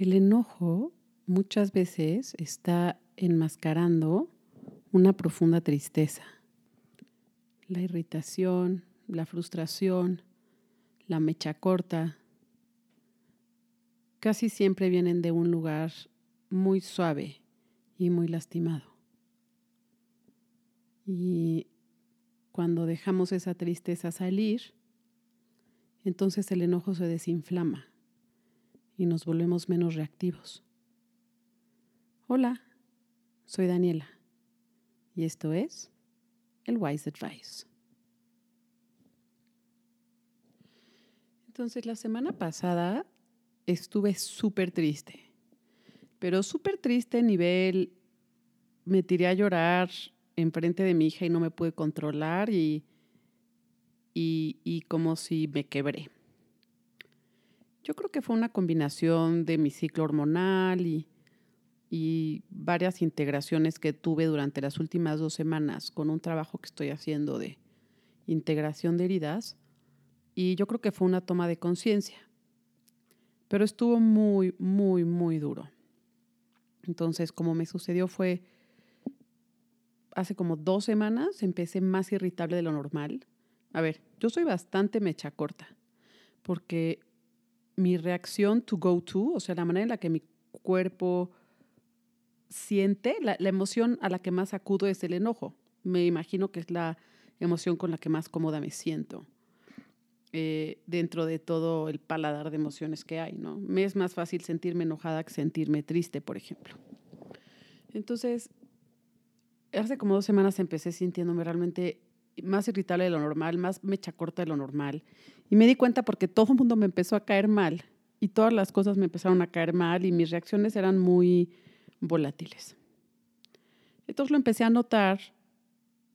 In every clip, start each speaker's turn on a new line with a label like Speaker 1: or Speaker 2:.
Speaker 1: El enojo muchas veces está enmascarando una profunda tristeza. La irritación, la frustración, la mecha corta, casi siempre vienen de un lugar muy suave y muy lastimado. Y cuando dejamos esa tristeza salir, entonces el enojo se desinflama y nos volvemos menos reactivos. Hola, soy Daniela y esto es el Wise Advice. Entonces, la semana pasada estuve súper triste, pero súper triste nivel, me tiré a llorar enfrente de mi hija y no me pude controlar y, y, y como si me quebré. Yo creo que fue una combinación de mi ciclo hormonal y, y varias integraciones que tuve durante las últimas dos semanas con un trabajo que estoy haciendo de integración de heridas. Y yo creo que fue una toma de conciencia. Pero estuvo muy, muy, muy duro. Entonces, como me sucedió fue, hace como dos semanas empecé más irritable de lo normal. A ver, yo soy bastante mecha corta, porque mi reacción to go to, o sea, la manera en la que mi cuerpo siente, la, emoción a la que más acudo es el enojo. Me imagino que es la emoción con la que más cómoda me siento eh, dentro de todo el paladar de emociones que hay, ¿no? Me es más fácil sentirme enojada que sentirme triste, por ejemplo. Entonces, hace como dos semanas empecé sintiéndome realmente más irritable de lo normal, más mecha corta de lo normal. Y me di cuenta porque todo el mundo me empezó a caer mal y todas las cosas me empezaron a caer mal y mis reacciones eran muy volátiles. Entonces lo empecé a notar,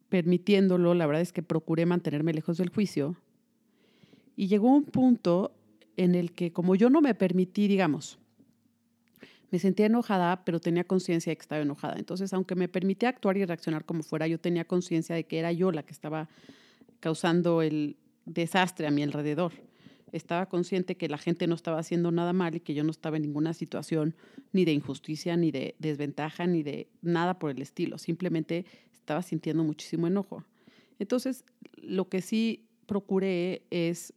Speaker 1: permitiéndolo, la verdad es que procuré mantenerme lejos del juicio. Y llegó un punto en el que como yo no me permití, digamos, me sentía enojada, pero tenía conciencia de que estaba enojada. Entonces, aunque me permitía actuar y reaccionar como fuera, yo tenía conciencia de que era yo la que estaba causando el desastre a mi alrededor. Estaba consciente que la gente no estaba haciendo nada mal y que yo no estaba en ninguna situación ni de injusticia, ni de desventaja, ni de nada por el estilo. Simplemente estaba sintiendo muchísimo enojo. Entonces, lo que sí procuré es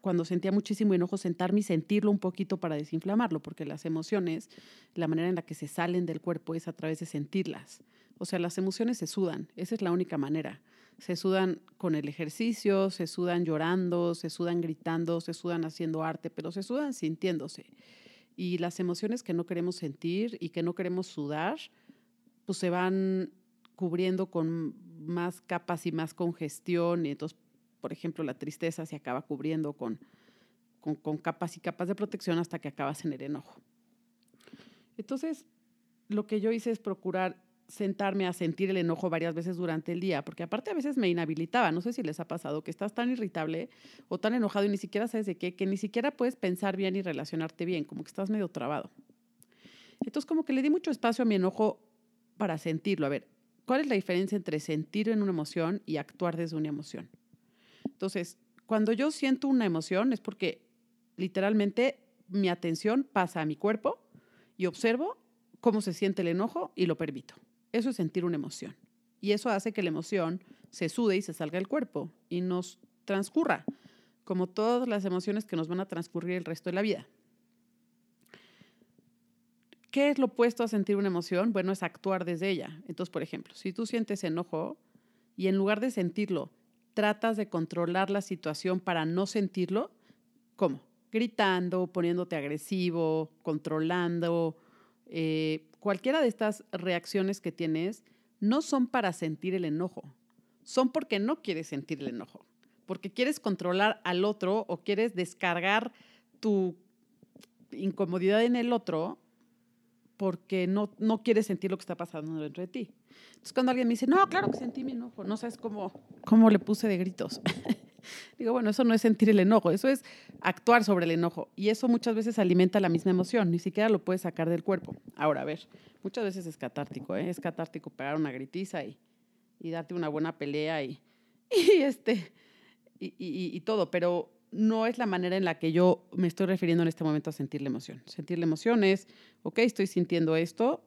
Speaker 1: cuando sentía muchísimo enojo, sentarme y sentirlo un poquito para desinflamarlo, porque las emociones, la manera en la que se salen del cuerpo es a través de sentirlas. O sea, las emociones se sudan, esa es la única manera. Se sudan con el ejercicio, se sudan llorando, se sudan gritando, se sudan haciendo arte, pero se sudan sintiéndose. Y las emociones que no queremos sentir y que no queremos sudar, pues se van cubriendo con más capas y más congestión y entonces por ejemplo, la tristeza se acaba cubriendo con, con, capas y capas de protección hasta que acabas en el enojo. Entonces, lo que yo hice es procurar sentarme a sentir el enojo varias veces durante el día, porque aparte a veces me inhabilitaba, no sé si les ha pasado, que estás tan irritable o tan enojado y ni siquiera sabes de qué, que ni siquiera puedes pensar bien y relacionarte bien, como que estás medio trabado. Entonces como que le di mucho espacio a mi enojo para sentirlo. A ver, ¿cuál es la diferencia entre sentir en una emoción y actuar desde una emoción? Entonces, cuando yo siento una emoción es porque literalmente mi atención pasa a mi cuerpo y observo cómo se siente el enojo y lo permito. Eso es sentir una emoción. Y eso hace que la emoción se sude y se salga del cuerpo y nos transcurra, como todas las emociones que nos van a transcurrir el resto de la vida. ¿Qué es lo opuesto a sentir una emoción? Bueno, es actuar desde ella. Entonces, por ejemplo, si tú sientes enojo y en lugar de sentirlo, tratas de controlar la situación para no sentirlo, ¿cómo? Gritando, poniéndote agresivo, controlando. Eh, cualquiera de estas reacciones que tienes no son para sentir el enojo, son porque no quieres sentir el enojo, porque quieres controlar al otro o quieres descargar tu incomodidad en el otro porque no, no quieres sentir lo que está pasando dentro de ti. Entonces, cuando alguien me dice, no, claro que sentí mi enojo, no sabes cómo, cómo le puse de gritos. Digo, bueno, eso no es sentir el enojo, eso es actuar sobre el enojo. Y eso muchas veces alimenta la misma emoción, ni siquiera lo puedes sacar del cuerpo. Ahora, a ver, muchas veces es catártico, ¿eh? es catártico pegar una gritiza y, y darte una buena pelea y, y este, y, y, y todo, pero no es la manera en la que yo me estoy refiriendo en este momento a sentir la emoción. Sentir la emoción es, ok, estoy sintiendo esto,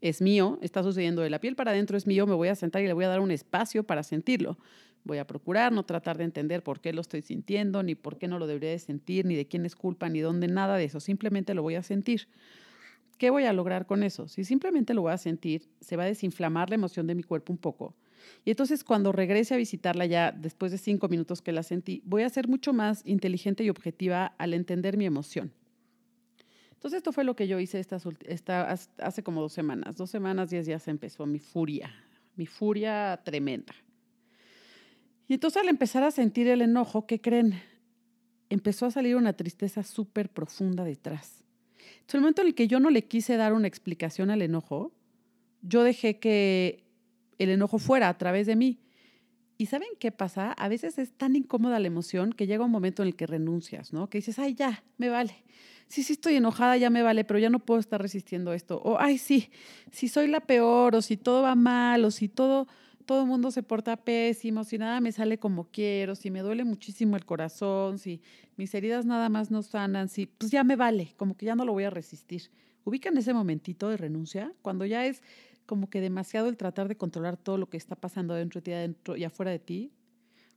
Speaker 1: es mío, está sucediendo de la piel para adentro, es mío, me voy a sentar y le voy a dar un espacio para sentirlo. Voy a procurar no tratar de entender por qué lo estoy sintiendo, ni por qué no lo debería de sentir, ni de quién es culpa, ni dónde, nada de eso. Simplemente lo voy a sentir. ¿Qué voy a lograr con eso? Si simplemente lo voy a sentir, se va a desinflamar la emoción de mi cuerpo un poco. Y entonces cuando regrese a visitarla ya después de cinco minutos que la sentí, voy a ser mucho más inteligente y objetiva al entender mi emoción. Entonces esto fue lo que yo hice esta, hace como dos semanas. Dos semanas, diez días empezó mi furia, mi furia tremenda. Y entonces al empezar a sentir el enojo, ¿qué creen? Empezó a salir una tristeza súper profunda detrás. Entonces, el momento en el que yo no le quise dar una explicación al enojo, yo dejé que el enojo fuera a través de mí. ¿Y saben qué pasa? A veces es tan incómoda la emoción que llega un momento en el que renuncias, ¿no? Que dices, ay, ya, me vale. Sí, sí estoy enojada, ya me vale, pero ya no puedo estar resistiendo esto. O, ay, sí, si soy la peor, o si todo va mal, o si todo, todo el mundo se porta pésimo, si nada me sale como quiero, si me duele muchísimo el corazón, si mis heridas nada más no sanan, si, pues ya me vale, como que ya no lo voy a resistir. Ubican ese momentito de renuncia, cuando ya es como que demasiado el tratar de controlar todo lo que está pasando dentro de ti adentro y afuera de ti.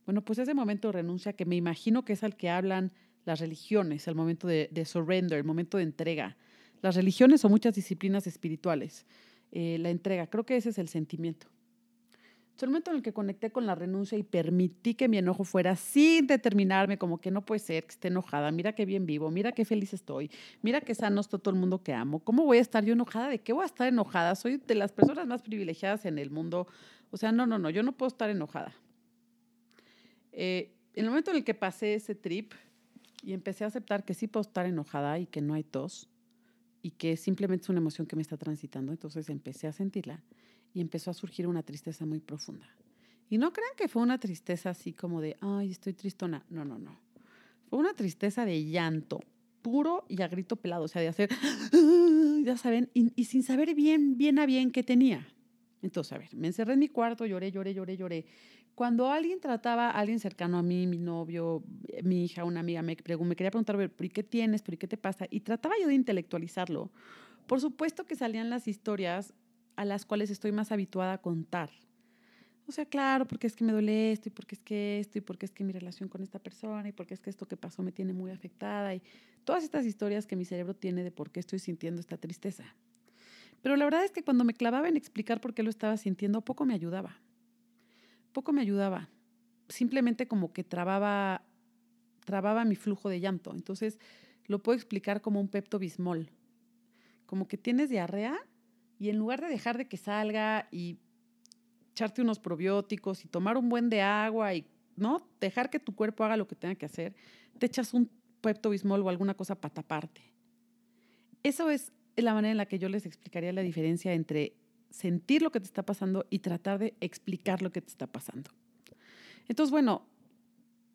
Speaker 1: Bueno, pues ese momento de renuncia que me imagino que es al que hablan las religiones, el momento de, de surrender, el momento de entrega. Las religiones o muchas disciplinas espirituales. Eh, la entrega, creo que ese es el sentimiento. El momento en el que conecté con la renuncia y permití que mi enojo fuera sin determinarme como que no puede ser que esté enojada, mira qué bien vivo, mira qué feliz estoy, mira qué sano está todo el mundo que amo. ¿Cómo voy a estar yo enojada? ¿De qué voy a estar enojada? Soy de las personas más privilegiadas en el mundo. O sea, no, no, no, yo no puedo estar enojada. Eh, en el momento en el que pasé ese trip y empecé a aceptar que sí puedo estar enojada y que no hay tos y que simplemente es una emoción que me está transitando, entonces empecé a sentirla y empezó a surgir una tristeza muy profunda. Y no crean que fue una tristeza así como de, ay, estoy tristona. No, no, no. Fue una tristeza de llanto, puro y a grito pelado, o sea, de hacer, ya saben, y, sin saber bien, bien a bien qué tenía. Entonces, a ver, me encerré en mi cuarto, lloré, lloré, lloré, lloré. Cuando alguien trataba, alguien cercano a mí, mi novio, mi hija, una amiga, me, me quería preguntar, ¿pero y qué tienes? ¿Pero y qué te pasa? Y trataba yo de intelectualizarlo. Por supuesto que salían las historias a las cuales estoy más habituada a contar. O sea, claro, porque es que me duele esto y porque es que esto y porque es que mi relación con esta persona y porque es que esto que pasó me tiene muy afectada y todas estas historias que mi cerebro tiene de por qué estoy sintiendo esta tristeza. Pero la verdad es que cuando me clavaba en explicar por qué lo estaba sintiendo, poco me ayudaba. Poco me ayudaba. Simplemente como que trababa, trababa mi flujo de llanto. Entonces lo puedo explicar como un pepto bismol. Como que tienes diarrea y en lugar de dejar de que salga y echarte unos probióticos y tomar un buen de agua y no dejar que tu cuerpo haga lo que tenga que hacer, te echas un Pepto Bismol o alguna cosa para taparte. Eso es la manera en la que yo les explicaría la diferencia entre sentir lo que te está pasando y tratar de explicar lo que te está pasando. Entonces, bueno,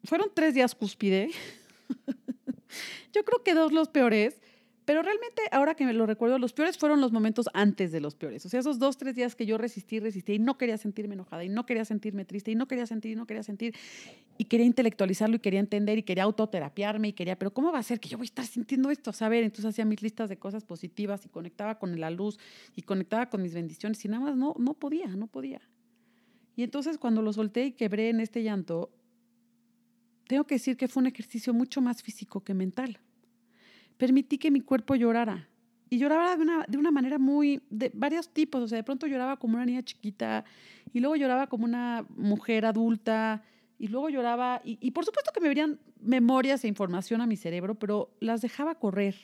Speaker 1: fueron tres días cúspide. yo creo que dos los peores. Pero realmente, ahora que me lo recuerdo, los peores fueron los momentos antes de los peores. O sea, esos dos, tres días que yo resistí, resistí y no quería sentirme enojada y no quería sentirme triste y no quería sentir y no quería sentir y quería intelectualizarlo y quería entender y quería autoterapiarme y quería, pero ¿cómo va a ser que yo voy a estar sintiendo esto? Saber, entonces hacía mis listas de cosas positivas y conectaba con la luz y conectaba con mis bendiciones y nada más no, no podía, no podía. Y entonces cuando lo solté y quebré en este llanto, tengo que decir que fue un ejercicio mucho más físico que mental permití que mi cuerpo llorara. Y lloraba de una, de una manera muy, de varios tipos. O sea, de pronto lloraba como una niña chiquita y luego lloraba como una mujer adulta y luego lloraba. Y, y por supuesto que me verían memorias e información a mi cerebro, pero las dejaba correr.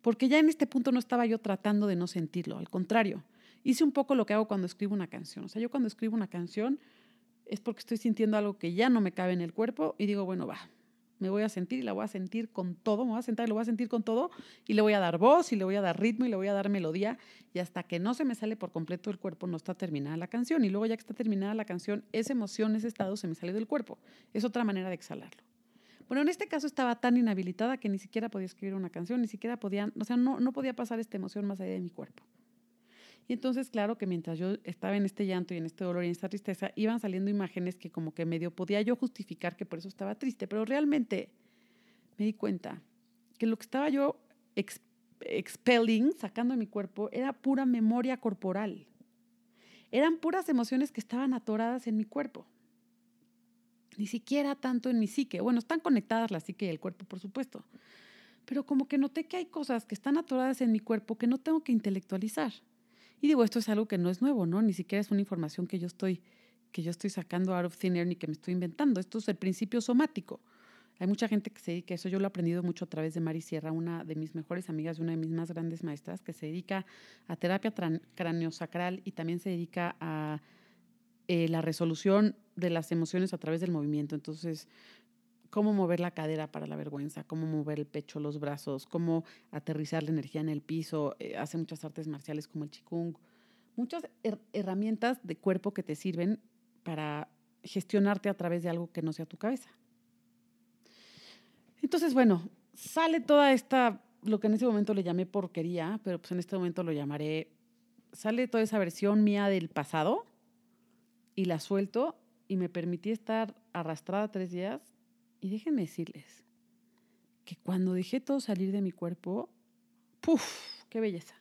Speaker 1: Porque ya en este punto no estaba yo tratando de no sentirlo. Al contrario, hice un poco lo que hago cuando escribo una canción. O sea, yo cuando escribo una canción es porque estoy sintiendo algo que ya no me cabe en el cuerpo y digo, bueno, va, me voy a sentir y la voy a sentir con todo, me voy a sentar y lo voy a sentir con todo y le voy a dar voz y le voy a dar ritmo y le voy a dar melodía y hasta que no se me sale por completo el cuerpo no está terminada la canción y luego ya que está terminada la canción, esa emoción, ese estado se me sale del cuerpo. Es otra manera de exhalarlo. Bueno, en este caso estaba tan inhabilitada que ni siquiera podía escribir una canción, ni siquiera podía, o sea, no, no podía pasar esta emoción más allá de mi cuerpo. Y entonces, claro que mientras yo estaba en este llanto y en este dolor y en esta tristeza, iban saliendo imágenes que como que medio podía yo justificar que por eso estaba triste, pero realmente me di cuenta que lo que estaba yo expelling, sacando de mi cuerpo, era pura memoria corporal. Eran puras emociones que estaban atoradas en mi cuerpo. Ni siquiera tanto en mi psique. Bueno, están conectadas la psique y el cuerpo, por supuesto. Pero como que noté que hay cosas que están atoradas en mi cuerpo que no tengo que intelectualizar. Y digo, esto es algo que no es nuevo, ¿no? Ni siquiera es una información que yo estoy, que yo estoy sacando out of thin air ni que me estoy inventando. Esto es el principio somático. Hay mucha gente que se dedica a eso. Yo lo he aprendido mucho a través de Mari Sierra, una de mis mejores amigas y una de mis más grandes maestras, que se dedica a terapia craneosacral y también se dedica a eh, la resolución de las emociones a través del movimiento. Entonces, cómo mover la cadera para la vergüenza, cómo mover el pecho, los brazos, cómo aterrizar la energía en el piso. Eh, hace muchas artes marciales como el Qigong. Muchas herramientas de cuerpo que te sirven para gestionarte a través de algo que no sea tu cabeza. Entonces, bueno, sale toda esta, lo que en ese momento le llamé porquería, pero pues en este momento lo llamaré, sale toda esa versión mía del pasado y la suelto y me permití estar arrastrada tres días y déjenme decirles que cuando dejé todo salir de mi cuerpo, ¡puf! ¡Qué belleza!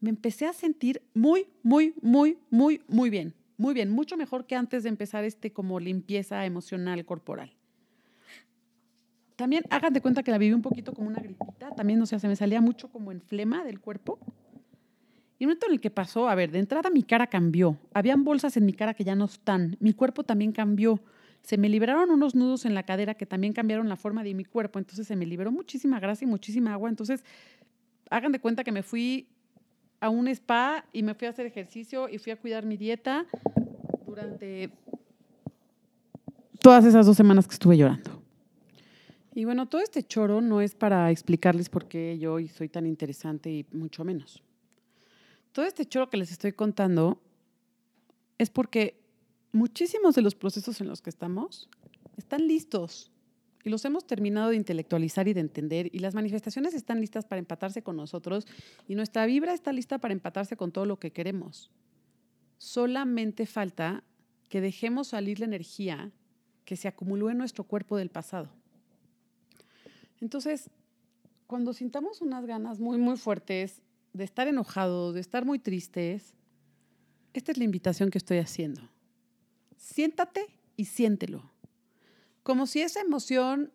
Speaker 1: Me empecé a sentir muy, muy, muy, muy, muy bien. Muy bien, mucho mejor que antes de empezar este como limpieza emocional corporal. También hagan de cuenta que la viví un poquito como una gripita. También, o sea, se me salía mucho como en flema del cuerpo. Y el momento en el que pasó, a ver, de entrada mi cara cambió. Habían bolsas en mi cara que ya no están. Mi cuerpo también cambió se me liberaron unos nudos en la cadera que también cambiaron la forma de mi cuerpo, entonces se me liberó muchísima grasa y muchísima agua, entonces hagan de cuenta que me fui a un spa y me fui a hacer ejercicio y fui a cuidar mi dieta durante todas esas dos semanas que estuve llorando. Y bueno, todo este choro no es para explicarles por qué yo soy tan interesante y mucho menos. Todo este choro que les estoy contando es porque muchísimos de los procesos en los que estamos están listos y los hemos terminado de intelectualizar y de entender y las manifestaciones están listas para empatarse con nosotros y nuestra vibra está lista para empatarse con todo lo que queremos. Solamente falta que dejemos salir la energía que se acumuló en nuestro cuerpo del pasado. Entonces, cuando sintamos unas ganas muy, muy fuertes de estar enojados, de estar muy tristes, esta es la invitación que estoy haciendo siéntate y siéntelo. Como si esa emoción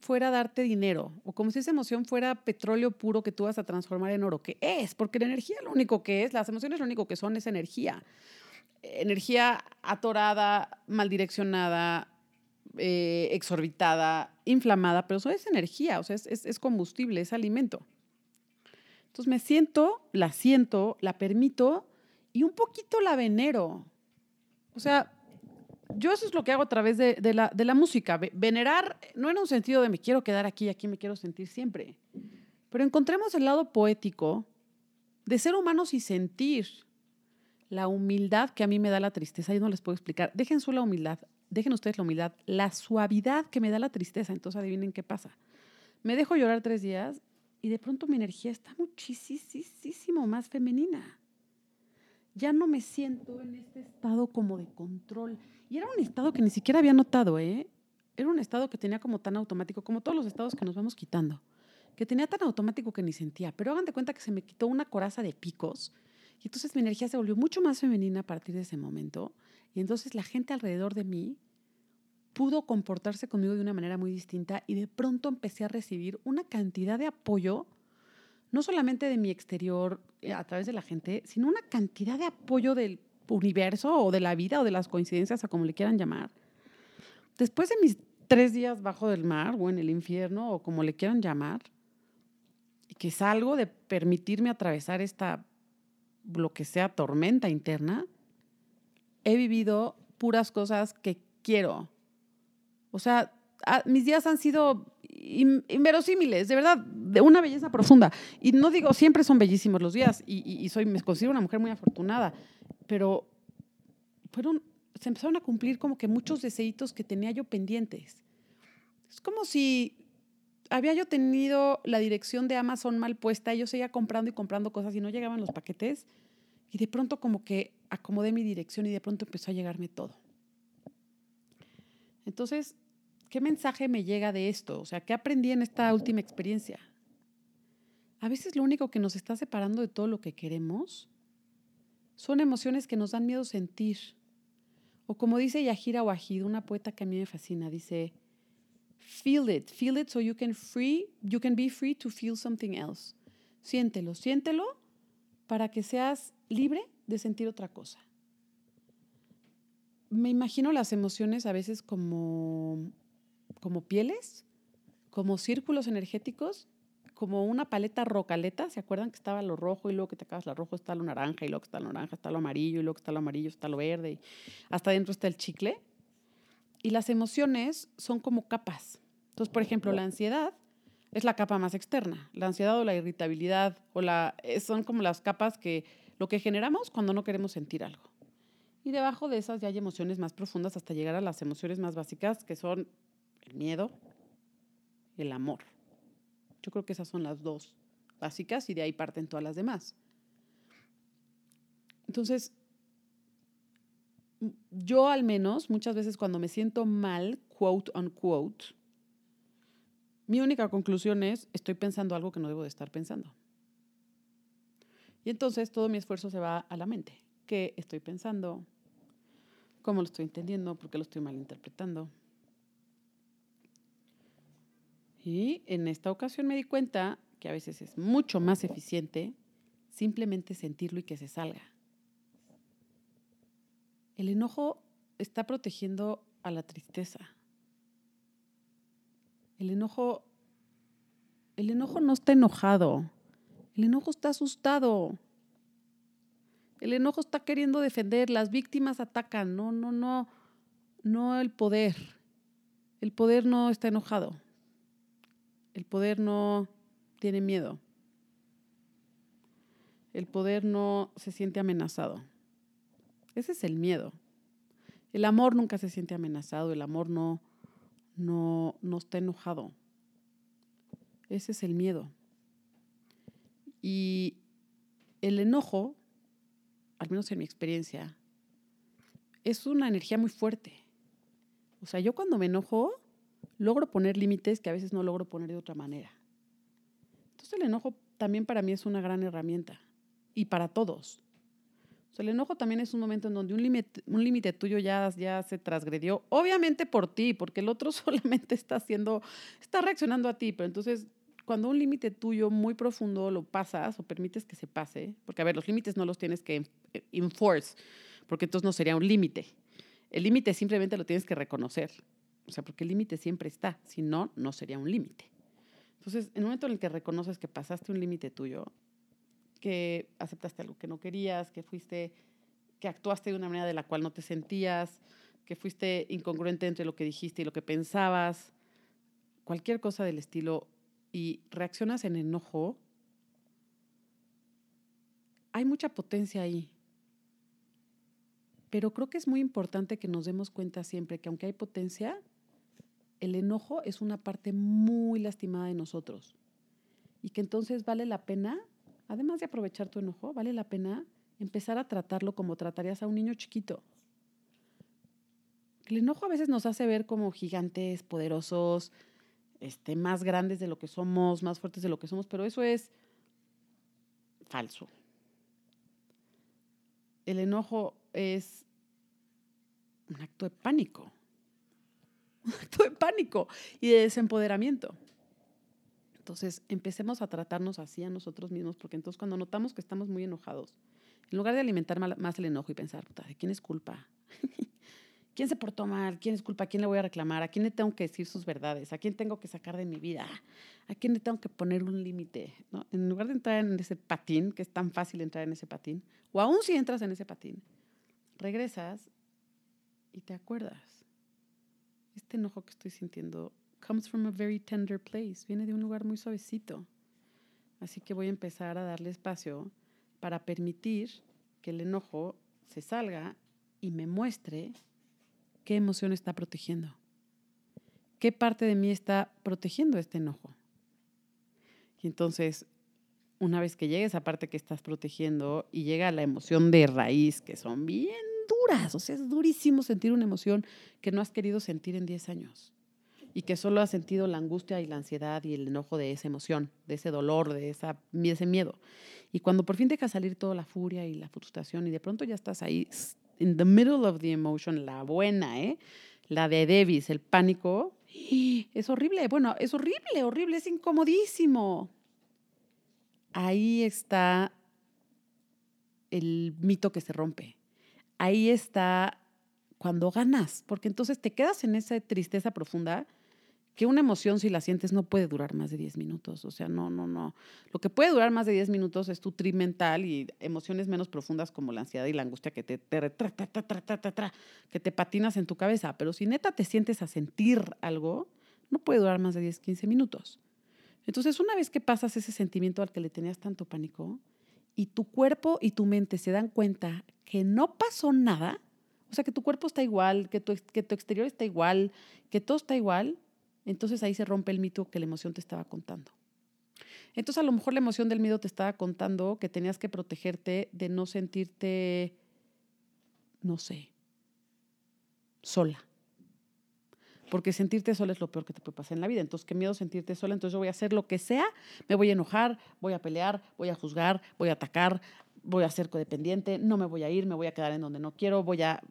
Speaker 1: fuera darte dinero o como si esa emoción fuera petróleo puro que tú vas a transformar en oro, que es, porque la energía lo único que es, las emociones lo único que son es energía. Energía atorada, mal direccionada, eh, exorbitada, inflamada, pero eso es energía, o sea, es, es combustible, es alimento. Entonces me siento, la siento, la permito y un poquito la venero. O sea, yo eso es lo que hago a través de, la, de, la, música. Venerar no en un sentido de me quiero quedar aquí, aquí me quiero sentir siempre. Pero encontremos el lado poético de ser humanos y sentir la humildad que a mí me da la tristeza. Yo no les puedo explicar. Dejen su la humildad, dejen ustedes la humildad, la suavidad que me da la tristeza. Entonces adivinen qué pasa. Me dejo llorar tres días y de pronto mi energía está muchísimo más femenina. Ya no me siento en este estado como de control y era un estado que ni siquiera había notado, ¿eh? Era un estado que tenía como tan automático, como todos los estados que nos vamos quitando, que tenía tan automático que ni sentía. Pero hagan de cuenta que se me quitó una coraza de picos y entonces mi energía se volvió mucho más femenina a partir de ese momento. Y entonces la gente alrededor de mí pudo comportarse conmigo de una manera muy distinta y de pronto empecé a recibir una cantidad de apoyo, no solamente de mi exterior eh, a través de la gente, sino una cantidad de apoyo del universo o de la vida o de las coincidencias, a como le quieran llamar. Después de mis tres días bajo del mar o en el infierno o como le quieran llamar, y que salgo de permitirme atravesar esta, lo que sea, tormenta interna, he vivido puras cosas que quiero. O sea, mis días han sido inverosímiles, de verdad, de una belleza profunda. Y no digo, siempre son bellísimos los días y, soy, me considero una mujer muy afortunada, pero fueron, se empezaron a cumplir como que muchos deseitos que tenía yo pendientes. Es como si había yo tenido la dirección de Amazon mal puesta y yo seguía comprando y comprando cosas y no llegaban los paquetes. Y de pronto como que acomodé mi dirección y de pronto empezó a llegarme todo. Entonces, ¿qué mensaje me llega de esto? O sea, ¿qué aprendí en esta última experiencia? A veces lo único que nos está separando de todo lo que queremos son emociones que nos dan miedo sentir. O como dice Yahira Wahid, una poeta que a mí me fascina, dice, feel it, feel it so you can free, you can be free to feel something else. Siéntelo, siéntelo para que seas libre de sentir otra cosa. Me imagino las emociones a veces como, como pieles, como círculos energéticos, como una paleta rocaleta. ¿Se acuerdan que estaba lo rojo y luego que te acabas lo rojo está lo naranja y luego que está lo naranja está lo amarillo y luego que está lo amarillo está lo verde y hasta adentro está el chicle? Y las emociones son como capas. Entonces, por ejemplo, la ansiedad es la capa más externa. La ansiedad o la irritabilidad o la, eh, son como las capas que lo que generamos cuando no queremos sentir algo. Y debajo de esas ya hay emociones más profundas hasta llegar a las emociones más básicas que son el miedo el amor. Yo creo que esas son las dos básicas y de ahí parten todas las demás. Entonces, yo al menos muchas veces cuando me siento mal, quote unquote, mi única conclusión es, estoy pensando algo que no debo de estar pensando. Y entonces todo mi esfuerzo se va a la mente. ¿Qué estoy pensando? ¿Cómo lo estoy entendiendo? ¿Por qué lo estoy malinterpretando? Y en esta ocasión me di cuenta que a veces es mucho más eficiente simplemente sentirlo y que se salga. El enojo está protegiendo a la tristeza. El enojo, el enojo no está enojado. El enojo está asustado. El enojo está queriendo defender. Las víctimas atacan. No, no, no. No el poder. El poder no está enojado. El poder no tiene miedo. El poder no se siente amenazado. Ese es el miedo. El amor nunca se siente amenazado, el amor no, no, no está enojado. Ese es el miedo. Y el enojo, al menos en mi experiencia, es una energía muy fuerte. O sea, yo cuando me enojo, logro poner límites que a veces no logro poner de otra manera. Entonces el enojo también para mí es una gran herramienta y para todos. O el enojo también es un momento en donde un límite un tuyo ya, ya se transgredió, obviamente por ti, porque el otro solamente está haciendo, está reaccionando a ti, pero entonces cuando un límite tuyo muy profundo lo pasas o permites que se pase, porque a ver, los límites no los tienes que enforce, porque entonces no sería un límite. El límite simplemente lo tienes que reconocer. O sea, porque el límite siempre está, si no, no sería un límite. Entonces, en el momento en el que reconoces que pasaste un límite tuyo, que aceptaste algo que no querías, que fuiste, que actuaste de una manera de la cual no te sentías, que fuiste incongruente entre lo que dijiste y lo que pensabas, cualquier cosa del estilo, y reaccionas en enojo, hay mucha potencia ahí. Pero creo que es muy importante que nos demos cuenta siempre que aunque hay potencia, el enojo es una parte muy lastimada de nosotros y que entonces vale la pena, además de aprovechar tu enojo, vale la pena empezar a tratarlo como tratarías a un niño chiquito. El enojo a veces nos hace ver como gigantes, poderosos, este, más grandes de lo que somos, más fuertes de lo que somos, pero eso es falso. El enojo es un acto de pánico de pánico y de desempoderamiento. Entonces, empecemos a tratarnos así a nosotros mismos, porque entonces cuando notamos que estamos muy enojados, en lugar de alimentar más el enojo y pensar, ¿de quién es culpa? ¿Quién se portó mal? ¿Quién es culpa? ¿A quién le voy a reclamar? ¿A quién le tengo que decir sus verdades? ¿A quién tengo que sacar de mi vida? ¿A quién le tengo que poner un límite? ¿No? En lugar de entrar en ese patín, que es tan fácil entrar en ese patín, o aún si entras en ese patín, regresas y te acuerdas este enojo que estoy sintiendo comes from a very tender place, viene de un lugar muy suavecito. Así que voy a empezar a darle espacio para permitir que el enojo se salga y me muestre qué emoción está protegiendo. ¿Qué parte de mí está protegiendo este enojo? Y entonces, una vez que llega esa parte que estás protegiendo y llega la emoción de raíz, que son bien o sea, es durísimo sentir una emoción que no has querido sentir en 10 años y que solo has sentido la angustia y la ansiedad y el enojo de esa emoción, de ese dolor, de, esa, ese miedo. Y cuando por fin deja salir toda la furia y la frustración y de pronto ya estás ahí, in the middle of the emotion, la buena, ¿eh? la de Davis, el pánico, es horrible, bueno, es horrible, horrible, es incomodísimo. Ahí está el mito que se rompe. Ahí está cuando ganas, porque entonces te quedas en esa tristeza profunda que una emoción, si la sientes, no puede durar más de 10 minutos. O sea, no, no, no. Lo que puede durar más de 10 minutos es tu tri mental y emociones menos profundas como la ansiedad y la angustia que te, que te patinas en tu cabeza. Pero si neta te sientes a sentir algo, no puede durar más de 10, 15 minutos. Entonces, una vez que pasas ese sentimiento al que le tenías tanto pánico y tu cuerpo y tu mente se dan cuenta que no pasó nada, o sea, que tu cuerpo está igual, que tu, que tu exterior está igual, que todo está igual, entonces ahí se rompe el mito que la emoción te estaba contando. Entonces a lo mejor la emoción del miedo te estaba contando que tenías que protegerte de no sentirte, no sé, sola. Porque sentirte sola es lo peor que te puede pasar en la vida. Entonces, qué miedo sentirte sola. Entonces yo voy a hacer lo que sea, me voy a enojar, voy a pelear, voy a juzgar, voy a atacar, voy a ser codependiente, no me voy a ir, me voy a quedar en donde no quiero, voy a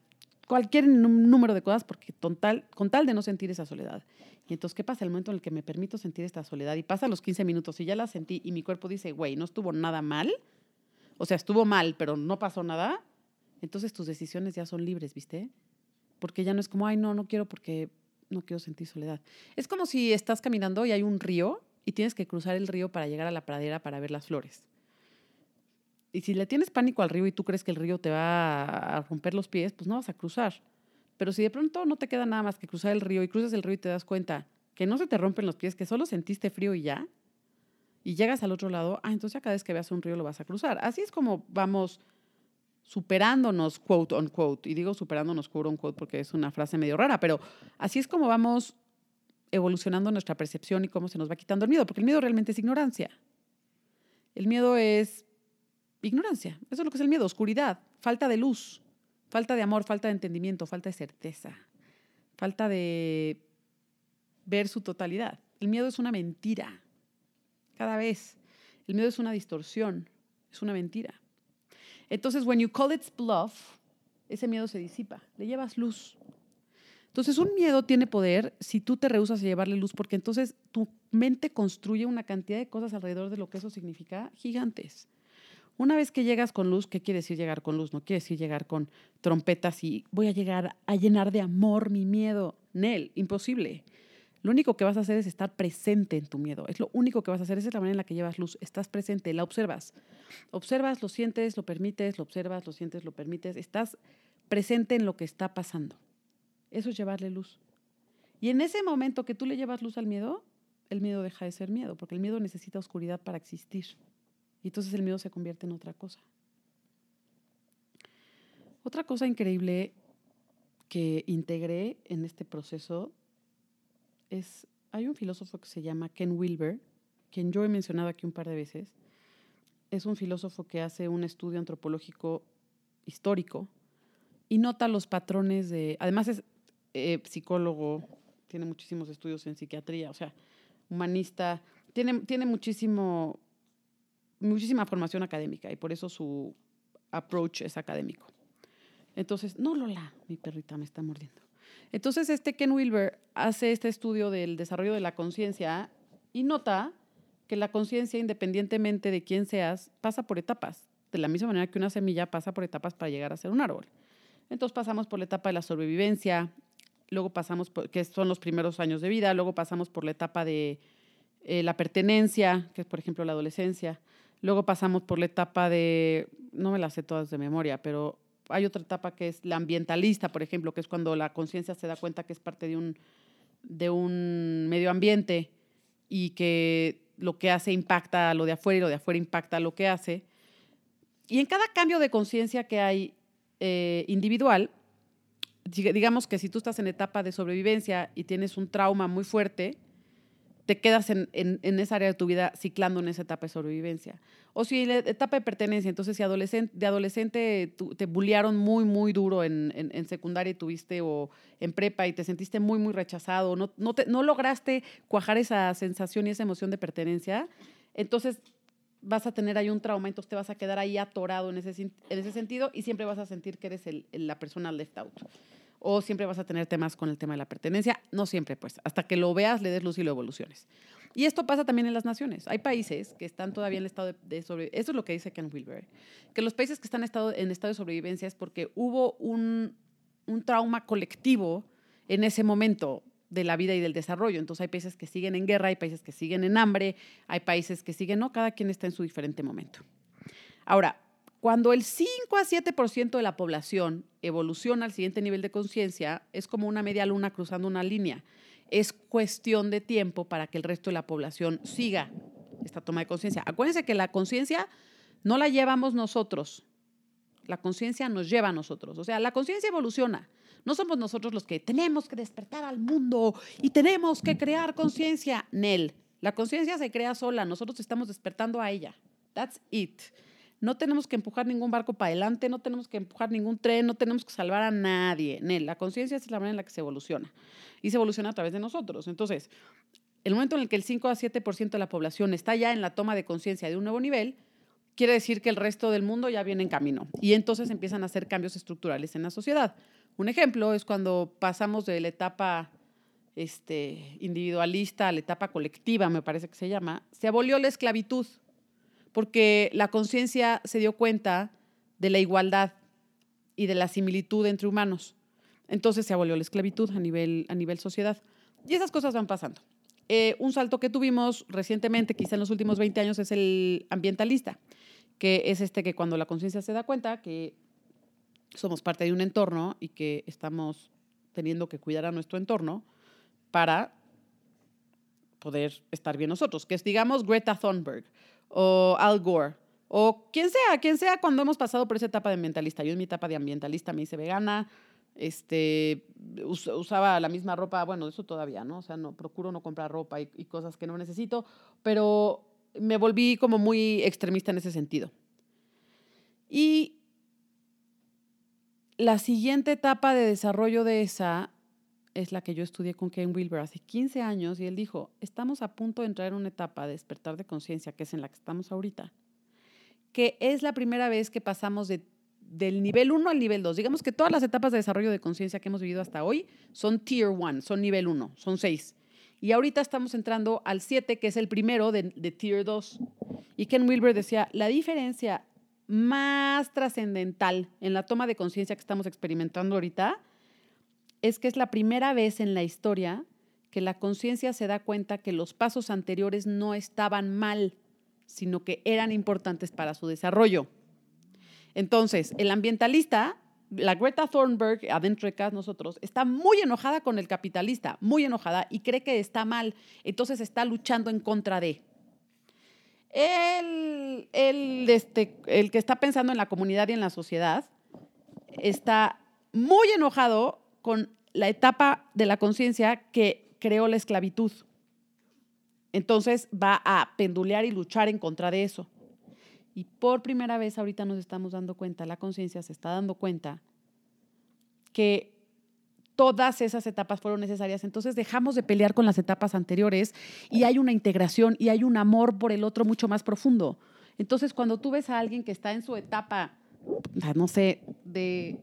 Speaker 1: cualquier número de cosas porque con tal, con tal de no sentir esa soledad. Y entonces, ¿qué pasa? El momento en el que me permito sentir esta soledad y pasa los 15 minutos y ya la sentí y mi cuerpo dice, güey, no estuvo nada mal, o sea, estuvo mal, pero no pasó nada, entonces tus decisiones ya son libres, ¿viste? Porque ya no es como, ay, no, no quiero porque no quiero sentir soledad. Es como si estás caminando y hay un río y tienes que cruzar el río para llegar a la pradera para ver las flores. Y si le tienes pánico al río y tú crees que el río te va a romper los pies, pues no vas a cruzar. Pero si de pronto no te queda nada más que cruzar el río y cruzas el río y te das cuenta que no se te rompen los pies, que solo sentiste frío y ya, y llegas al otro lado, ah, entonces cada vez que veas un río lo vas a cruzar. Así es como vamos superándonos, quote on quote, y digo superándonos, quote on quote, porque es una frase medio rara, pero así es como vamos evolucionando nuestra percepción y cómo se nos va quitando el miedo, porque el miedo realmente es ignorancia. El miedo es ignorancia, eso es lo que es el miedo, oscuridad, falta de luz. Falta de amor, falta de entendimiento, falta de certeza, falta de ver su totalidad. El miedo es una mentira. Cada vez. El miedo es una distorsión, es una mentira. Entonces, when you call it bluff, ese miedo se disipa, le llevas luz. Entonces, un miedo tiene poder si tú te rehusas a llevarle luz, porque entonces tu mente construye una cantidad de cosas alrededor de lo que eso significa gigantes. Una vez que llegas con luz, ¿qué quiere decir llegar con luz? No quiere decir llegar con trompetas y voy a llegar a llenar de amor mi miedo. Nel, imposible. Lo único que vas a hacer es estar presente en tu miedo. Es lo único que vas a hacer. Esa es la manera en la que llevas luz. Estás presente, la observas. Observas, lo sientes, lo permites, lo observas, lo sientes, lo permites. Estás presente en lo que está pasando. Eso es llevarle luz. Y en ese momento que tú le llevas luz al miedo, el miedo deja de ser miedo, porque el miedo necesita oscuridad para existir. Y entonces el miedo se convierte en otra cosa. Otra cosa increíble que integré en este proceso hay un filósofo que se llama Ken Wilber, quien yo he mencionado aquí un par de veces. Es un filósofo que hace un estudio antropológico histórico y nota los patrones de, además es eh, psicólogo, tiene muchísimos estudios en psiquiatría, o sea, humanista, tiene, tiene muchísimo muchísima formación académica y por eso su approach es académico. Entonces, no, Lola, mi perrita me está mordiendo. Entonces, este Ken Wilber hace este estudio del desarrollo de la conciencia y nota que la conciencia, independientemente de quién seas, pasa por etapas, de la misma manera que una semilla pasa por etapas para llegar a ser un árbol. Entonces pasamos por la etapa de la sobrevivencia, luego pasamos, por, que son los primeros años de vida, luego pasamos por la etapa de eh, la pertenencia, que es por ejemplo la adolescencia, Luego pasamos por la etapa de, no me las sé todas de memoria, pero hay otra etapa que es la ambientalista, por ejemplo, que es cuando la conciencia se da cuenta que es parte de un, de un medio ambiente y que lo que hace impacta a lo de afuera y lo de afuera impacta a lo que hace. Y en cada cambio de conciencia que hay eh, individual, digamos que si tú estás en etapa de sobrevivencia y tienes un trauma muy fuerte, te quedas en, esa área de tu vida ciclando en esa etapa de sobrevivencia. O si la etapa de pertenencia, entonces si adolescente, de adolescente te bullearon muy, muy duro en, secundaria y tuviste o en prepa y te sentiste muy, muy rechazado, no, no, no lograste cuajar esa sensación y esa emoción de pertenencia, entonces vas a tener ahí un trauma, entonces te vas a quedar ahí atorado en ese, en ese sentido y siempre vas a sentir que eres la persona left out o siempre vas a tener temas con el tema de la pertenencia. No siempre, pues, hasta que lo veas, le des luz y lo evoluciones. Y esto pasa también en las naciones. Hay países que están todavía en estado de, sobrevivencia. Eso es lo que dice Ken Wilber. Que los países que están en estado, de sobrevivencia es porque hubo un trauma colectivo en ese momento de la vida y del desarrollo. Entonces hay países que siguen en guerra, hay países que siguen en hambre, hay países que siguen, no, cada quien está en su diferente momento. Ahora, cuando el 5 a 7% de la población evoluciona al siguiente nivel de conciencia, es como una media luna cruzando una línea. Es cuestión de tiempo para que el resto de la población siga esta toma de conciencia. Acuérdense que la conciencia no la llevamos nosotros, la conciencia nos lleva a nosotros. O sea, la conciencia evoluciona. No somos nosotros los que tenemos que despertar al mundo y tenemos que crear conciencia. Nel, la conciencia se crea sola, nosotros estamos despertando a ella. That's it. No tenemos que empujar ningún barco para adelante, no tenemos que empujar ningún tren, no tenemos que salvar a nadie. La conciencia es la manera en la que se evoluciona y se evoluciona a través de nosotros. Entonces, el momento en el que el 5 a 7% de la población está ya en la toma de conciencia de un nuevo nivel, quiere decir que el resto del mundo ya viene en camino y entonces empiezan a hacer cambios estructurales en la sociedad. Un ejemplo es cuando pasamos de la etapa este, individualista a la etapa colectiva, me parece que se llama, se abolió la esclavitud porque la conciencia se dio cuenta de la igualdad y de la similitud entre humanos. Entonces se abolió la esclavitud a nivel, a nivel sociedad. Y esas cosas van pasando. Eh, un salto que tuvimos recientemente, quizá en los últimos 20 años, es el ambientalista, que es este que cuando la conciencia se da cuenta que somos parte de un entorno y que estamos teniendo que cuidar a nuestro entorno para poder estar bien nosotros, que es, digamos, Greta Thunberg o Al Gore, o quien sea, quien sea cuando hemos pasado por esa etapa de ambientalista. Yo en mi etapa de ambientalista me hice vegana, este, usaba la misma ropa, bueno, eso todavía, ¿no? O sea, no, procuro no comprar ropa y, y cosas que no necesito, pero me volví como muy extremista en ese sentido. Y la siguiente etapa de desarrollo de esa es la que yo estudié con Ken Wilber hace 15 años y él dijo, estamos a punto de entrar en una etapa de despertar de conciencia, que es en la que estamos ahorita, que es la primera vez que pasamos de, del nivel 1 al nivel 2. Digamos que todas las etapas de desarrollo de conciencia que hemos vivido hasta hoy son tier 1, son nivel 1, son 6. Y ahorita estamos entrando al 7, que es el primero de, de tier 2. Y Ken Wilber decía, la diferencia más trascendental en la toma de conciencia que estamos experimentando ahorita es que es la primera vez en la historia que la conciencia se da cuenta que los pasos anteriores no estaban mal, sino que eran importantes para su desarrollo. Entonces, el ambientalista, la Greta Thunberg, adentro de casa nosotros, está muy enojada con el capitalista, muy enojada y cree que está mal, entonces está luchando en contra de. El, este, el que está pensando en la comunidad y en la sociedad está muy enojado con la etapa de la conciencia que creó la esclavitud. Entonces va a pendulear y luchar en contra de eso. Y por primera vez ahorita nos estamos dando cuenta, la conciencia se está dando cuenta que todas esas etapas fueron necesarias. Entonces dejamos de pelear con las etapas anteriores y hay una integración y hay un amor por el otro mucho más profundo. Entonces cuando tú ves a alguien que está en su etapa, no sé, de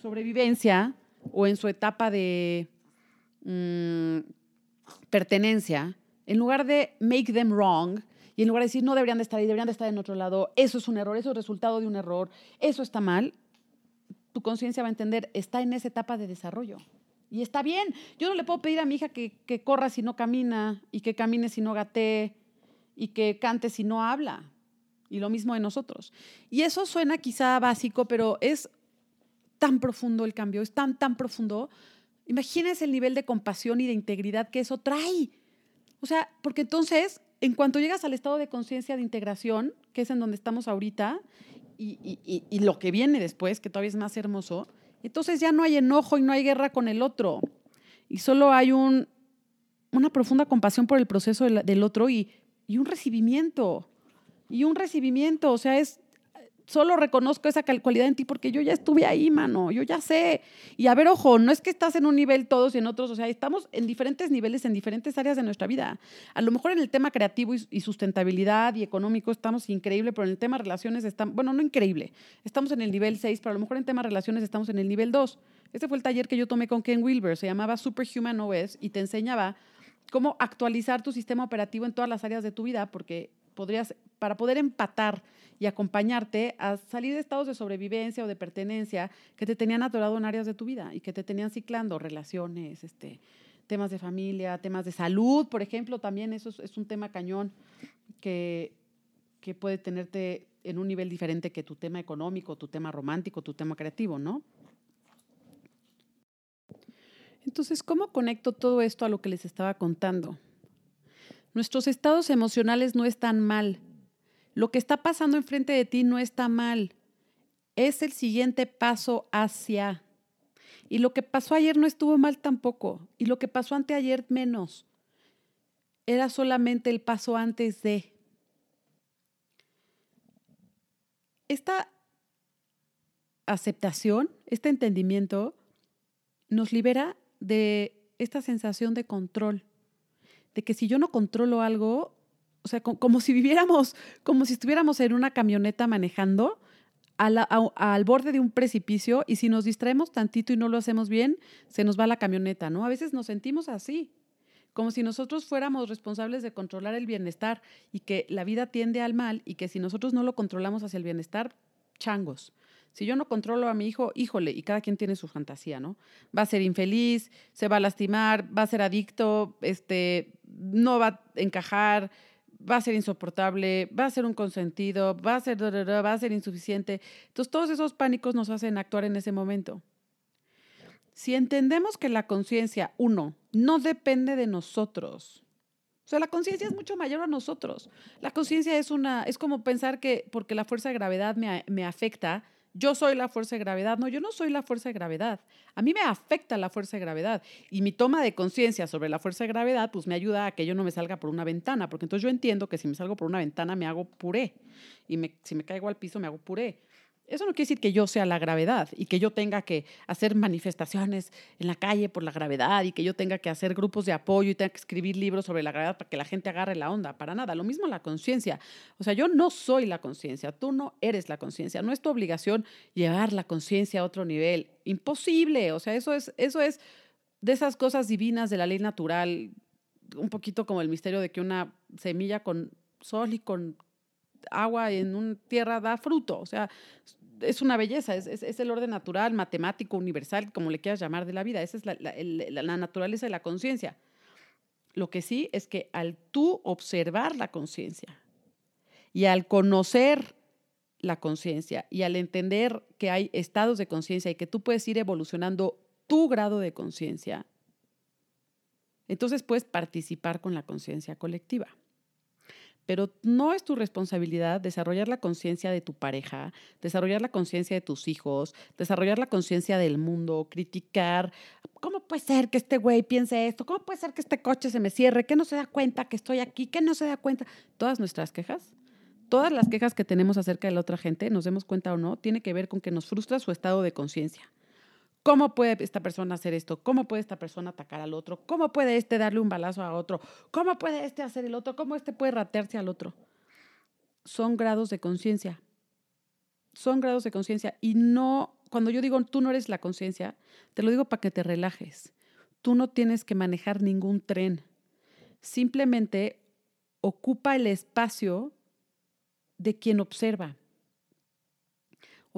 Speaker 1: sobrevivencia o en su etapa de mm, pertenencia, en lugar de make them wrong, y en lugar de decir no deberían de estar ahí, deberían de estar en otro lado, eso es un error, eso es resultado de un error, eso está mal, tu conciencia va a entender, está en esa etapa de desarrollo. Y está bien. Yo no le puedo pedir a mi hija que, que corra si no camina, y que camine si no gatee, y que cante si no habla. Y lo mismo de nosotros. Y eso suena quizá básico, pero es tan profundo el cambio, es tan, tan profundo. Imagínense el nivel de compasión y de integridad que eso trae. O sea, porque entonces, en cuanto llegas al estado de conciencia de integración, que es en donde estamos ahorita, y, y, lo que viene después, que todavía es más hermoso, entonces ya no hay enojo y no hay guerra con el otro. Y solo hay un una profunda compasión por el proceso del, otro y, y un recibimiento. Y un recibimiento, o sea, es solo reconozco esa cualidad en ti porque yo ya estuve ahí, mano, yo ya sé. Y a ver, ojo, no es que estás en un nivel todos y en otros, o sea, estamos en diferentes niveles, en diferentes áreas de nuestra vida. A lo mejor en el tema creativo y, sustentabilidad y económico estamos increíble, pero en el tema relaciones estamos, bueno, no increíble, estamos en el nivel 6, pero a lo mejor en tema relaciones estamos en el nivel 2. Este fue el taller que yo tomé con Ken Wilber, se llamaba Superhuman OS y te enseñaba cómo actualizar tu sistema operativo en todas las áreas de tu vida, porque podrías, para poder empatar y acompañarte a salir de estados de sobrevivencia o de pertenencia que te tenían atorado en áreas de tu vida y que te tenían ciclando, relaciones, este, temas de familia, temas de salud, por ejemplo, también eso es, un tema cañón que, que puede tenerte en un nivel diferente que tu tema económico, tu tema romántico, tu tema creativo, ¿no? Entonces, ¿cómo conecto todo esto a lo que les estaba contando? Nuestros estados emocionales no están mal, lo que está pasando enfrente de ti no está mal. Es el siguiente paso hacia. Y lo que pasó ayer no estuvo mal tampoco. Y lo que pasó anteayer menos. Era solamente el paso antes de. Esta aceptación, este entendimiento, nos libera de esta sensación de control. De que si yo no controlo algo, o sea, como, si viviéramos, como si estuviéramos en una camioneta manejando al borde de un precipicio y si nos distraemos tantito y no lo hacemos bien, se nos va la camioneta, ¿no? A veces nos sentimos así, como si nosotros fuéramos responsables de controlar el bienestar y que la vida tiende al mal y que si nosotros no lo controlamos hacia el bienestar, changos. Si yo no controlo a mi hijo, híjole, y cada quien tiene su fantasía, ¿no? Va a ser infeliz, se va a lastimar, va a ser adicto, este, no va a encajar, va a ser insoportable, va a ser un consentido, va a ser, va a ser insuficiente. Entonces, todos esos pánicos nos hacen actuar en ese momento. Si entendemos que la conciencia, uno, no depende de nosotros. O sea, la conciencia es mucho mayor a nosotros. La conciencia es una, es como pensar que porque la fuerza de gravedad me, me afecta, yo soy la fuerza de gravedad. No, yo no soy la fuerza de gravedad. A mí me afecta la fuerza de gravedad. Y mi toma de conciencia sobre la fuerza de gravedad, pues me ayuda a que yo no me salga por una ventana, porque entonces yo entiendo que si me salgo por una ventana me hago puré. Y si me caigo al piso me hago puré. Eso no quiere decir que yo sea la gravedad y que yo tenga que hacer manifestaciones en la calle por la gravedad y que yo tenga que hacer grupos de apoyo y tenga que escribir libros sobre la gravedad para que la gente agarre la onda. Para nada. Lo mismo la conciencia. O sea, yo no soy la conciencia, tú no eres la conciencia. No es tu obligación llevar la conciencia a otro nivel. Imposible. O sea, eso es, eso es de esas cosas divinas de la ley natural, un poquito como el misterio de que una semilla con sol y con agua en una tierra da fruto. O sea, es una belleza, es, es, el orden natural, matemático, universal, como le quieras llamar de la vida. Esa es la, la naturaleza de la conciencia. Lo que sí es que al tú observar la conciencia y al conocer la conciencia y al entender que hay estados de conciencia y que tú puedes ir evolucionando tu grado de conciencia, entonces puedes participar con la conciencia colectiva pero no es tu responsabilidad desarrollar la conciencia de tu pareja, desarrollar la conciencia de tus hijos, desarrollar la conciencia del mundo, criticar. ¿Cómo puede ser que este güey piense esto? ¿Cómo puede ser que este coche se me cierre? ¿Que no se da cuenta que estoy aquí? ¿Que no se da cuenta? Todas nuestras quejas, todas las quejas que tenemos acerca de la otra gente, nos demos cuenta o no, tiene que ver con que nos frustra su estado de conciencia. ¿Cómo puede esta persona hacer esto? ¿Cómo puede esta persona atacar al otro? ¿Cómo puede este darle un balazo a otro? ¿Cómo puede este hacer el otro? ¿Cómo este puede ratearse al otro? Son grados de conciencia. Son grados de conciencia. Y no, cuando yo digo tú no eres la conciencia, te lo digo para que te relajes. Tú no tienes que manejar ningún tren. Simplemente ocupa el espacio de quien observa.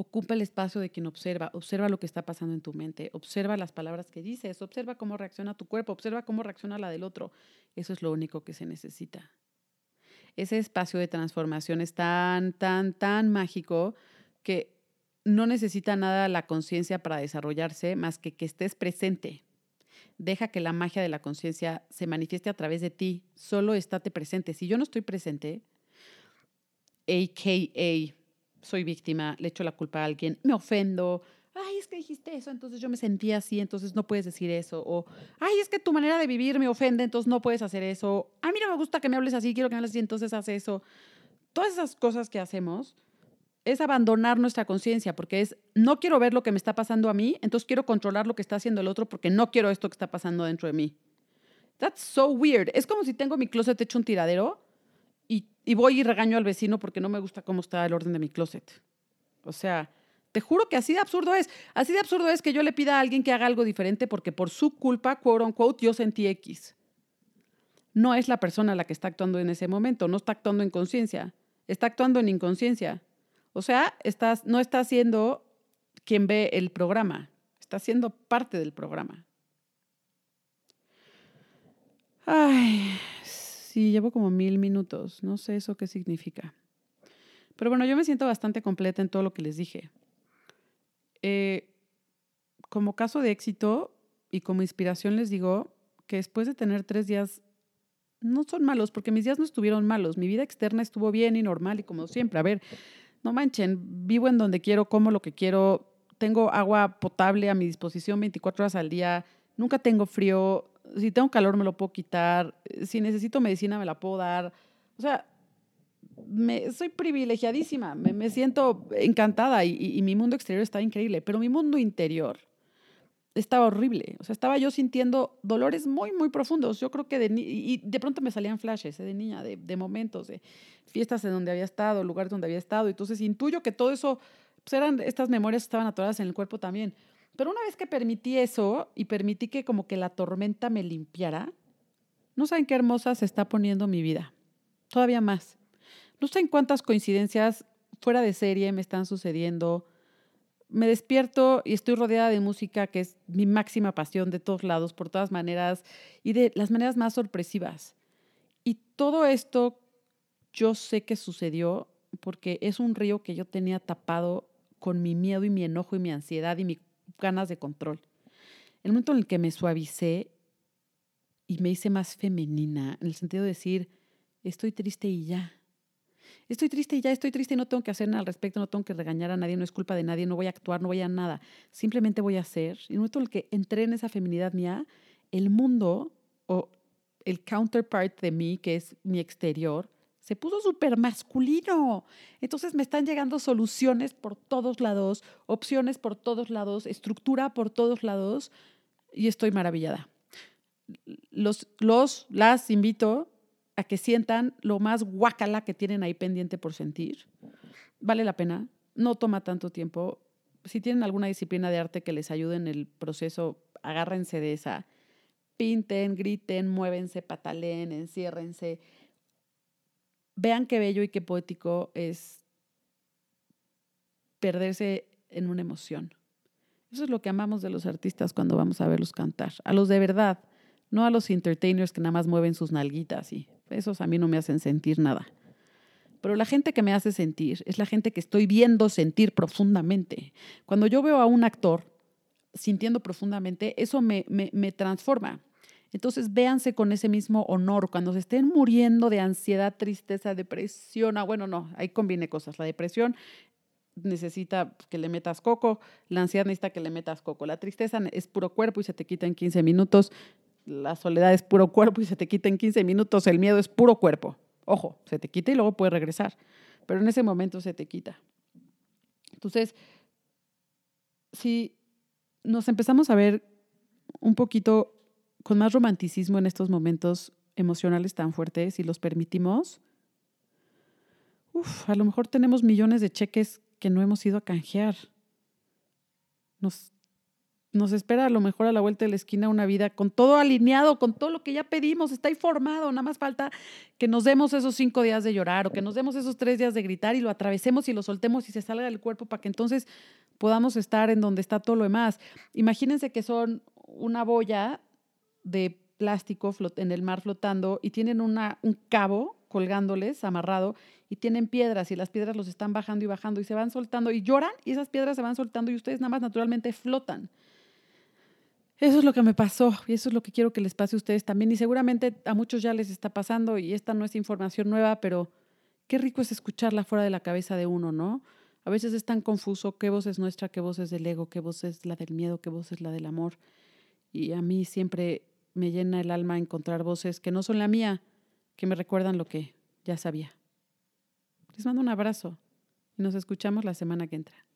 Speaker 1: Ocupa el espacio de quien observa, observa lo que está pasando en tu mente, observa las palabras que dices, observa cómo reacciona tu cuerpo, observa cómo reacciona la del otro. Eso es lo único que se necesita. Ese espacio de transformación es tan, tan, tan mágico que no necesita nada la conciencia para desarrollarse más que que estés presente. Deja que la magia de la conciencia se manifieste a través de ti. Solo estate presente. Si yo no estoy presente, AKA soy víctima, le echo la culpa a alguien, me ofendo, ay, es que dijiste eso, entonces yo me sentía así, entonces no puedes decir eso. O, ay, es que tu manera de vivir me ofende, entonces no puedes hacer eso. A mí no me gusta que me hables así, quiero que me hables así, entonces haz eso. Todas esas cosas que hacemos es abandonar nuestra conciencia, porque es, no quiero ver lo que me está pasando a mí, entonces quiero controlar lo que está haciendo el otro porque no quiero esto que está pasando dentro de mí. That's so weird. Es como si tengo mi closet hecho un tiradero y, voy y regaño al vecino porque no me gusta cómo está el orden de mi closet. O sea, te juro que así de absurdo es. Así de absurdo es que yo le pida a alguien que haga algo diferente porque por su culpa, quote unquote, yo sentí X. No es la persona la que está actuando en ese momento, no está actuando en conciencia, está actuando en inconsciencia. O sea, estás, no está siendo quien ve el programa, está siendo parte del programa. Ay, sí, llevo como mil minutos, no sé eso qué significa. Pero bueno, yo me siento bastante completa en todo lo que les dije. Eh, como caso de éxito y como inspiración les digo que después de tener tres días, no son malos, porque mis días no estuvieron malos, mi vida externa estuvo bien y normal y como siempre, a ver, no manchen, vivo en donde quiero, como lo que quiero, tengo agua potable a mi disposición 24 horas al día, nunca tengo frío, si tengo calor me lo puedo quitar, si necesito medicina me la puedo dar, o sea, me, soy privilegiadísima, me, siento encantada y, mi mundo exterior está increíble, pero mi mundo interior estaba horrible. O sea, estaba yo sintiendo dolores muy, muy profundos. Yo creo que de, y de pronto me salían flashes ¿eh? de niña, de, de, momentos, de fiestas en donde había estado, lugares donde había estado. Entonces intuyo que todo eso, pues eran estas memorias que estaban atoradas en el cuerpo también. Pero una vez que permití eso y permití que como que la tormenta me limpiara, no saben qué hermosa se está poniendo mi vida. Todavía más. No sé en cuántas coincidencias fuera de serie me están sucediendo. Me despierto y estoy rodeada de música que es mi máxima pasión de todos lados, por todas maneras, y de las maneras más sorpresivas. Y todo esto yo sé que sucedió porque es un río que yo tenía tapado con mi miedo y mi enojo y mi ansiedad y mis ganas de control. El momento en el que me suavicé y me hice más femenina, en el sentido de decir, estoy triste y ya estoy triste y ya estoy triste y no tengo que hacer nada al respecto, no tengo que regañar a nadie, no es culpa de nadie, no voy a actuar, no voy a nada, simplemente voy a hacer. Y en el momento en el que entré en esa feminidad mía, el mundo o el counterpart de mí, que es mi exterior, se puso súper masculino. Entonces me están llegando soluciones por todos lados, opciones por todos lados, estructura por todos lados y estoy maravillada. Los, los, las invito a que sientan lo más guacala que tienen ahí pendiente por sentir. Vale la pena, no toma tanto tiempo. Si tienen alguna disciplina de arte que les ayude en el proceso, agárrense de esa. Pinten, griten, muévense, pataleen, enciérrense. Vean qué bello y qué poético es perderse en una emoción. Eso es lo que amamos de los artistas cuando vamos a verlos cantar. A los de verdad, no a los entertainers que nada más mueven sus nalguitas y esos a mí no me hacen sentir nada. Pero la gente que me hace sentir es la gente que estoy viendo sentir profundamente. Cuando yo veo a un actor sintiendo profundamente, eso me, me, transforma. Entonces véanse con ese mismo honor. Cuando se estén muriendo de ansiedad, tristeza, depresión, ah, bueno, no, ahí combine cosas. La depresión necesita que le metas coco, la ansiedad necesita que le metas coco, la tristeza es puro cuerpo y se te quita en 15 minutos, la soledad es puro cuerpo y se te quita en 15 minutos, el miedo es puro cuerpo. Ojo, se te quita y luego puede regresar, pero en ese momento se te quita. Entonces, si nos empezamos a ver un poquito con más romanticismo en estos momentos emocionales tan fuertes y los permitimos, a lo mejor tenemos millones de cheques que no hemos ido a canjear. Nos nos espera a lo mejor a la vuelta de la esquina una vida con todo alineado, con todo lo que ya pedimos, está informado, nada más falta que nos demos esos cinco días de llorar o que nos demos esos tres días de gritar y lo atravesemos y lo soltemos y se salga del cuerpo para que entonces podamos estar en donde está todo lo demás. Imagínense que son una boya de plástico en el mar flotando y tienen una, un cabo colgándoles, amarrado, y tienen piedras y las piedras los están bajando y bajando y se van soltando y lloran y esas piedras se van soltando y ustedes nada más naturalmente flotan. Eso es lo que me pasó y eso es lo que quiero que les pase a ustedes también. Y seguramente a muchos ya les está pasando y esta no es información nueva, pero qué rico es escucharla fuera de la cabeza de uno, ¿no? A veces es tan confuso qué voz es nuestra, qué voz es del ego, qué voz es la del miedo, qué voz es la del amor. Y a mí siempre me llena el alma encontrar voces que no son la mía, que me recuerdan lo que ya sabía. Les mando un abrazo y nos escuchamos la semana que entra.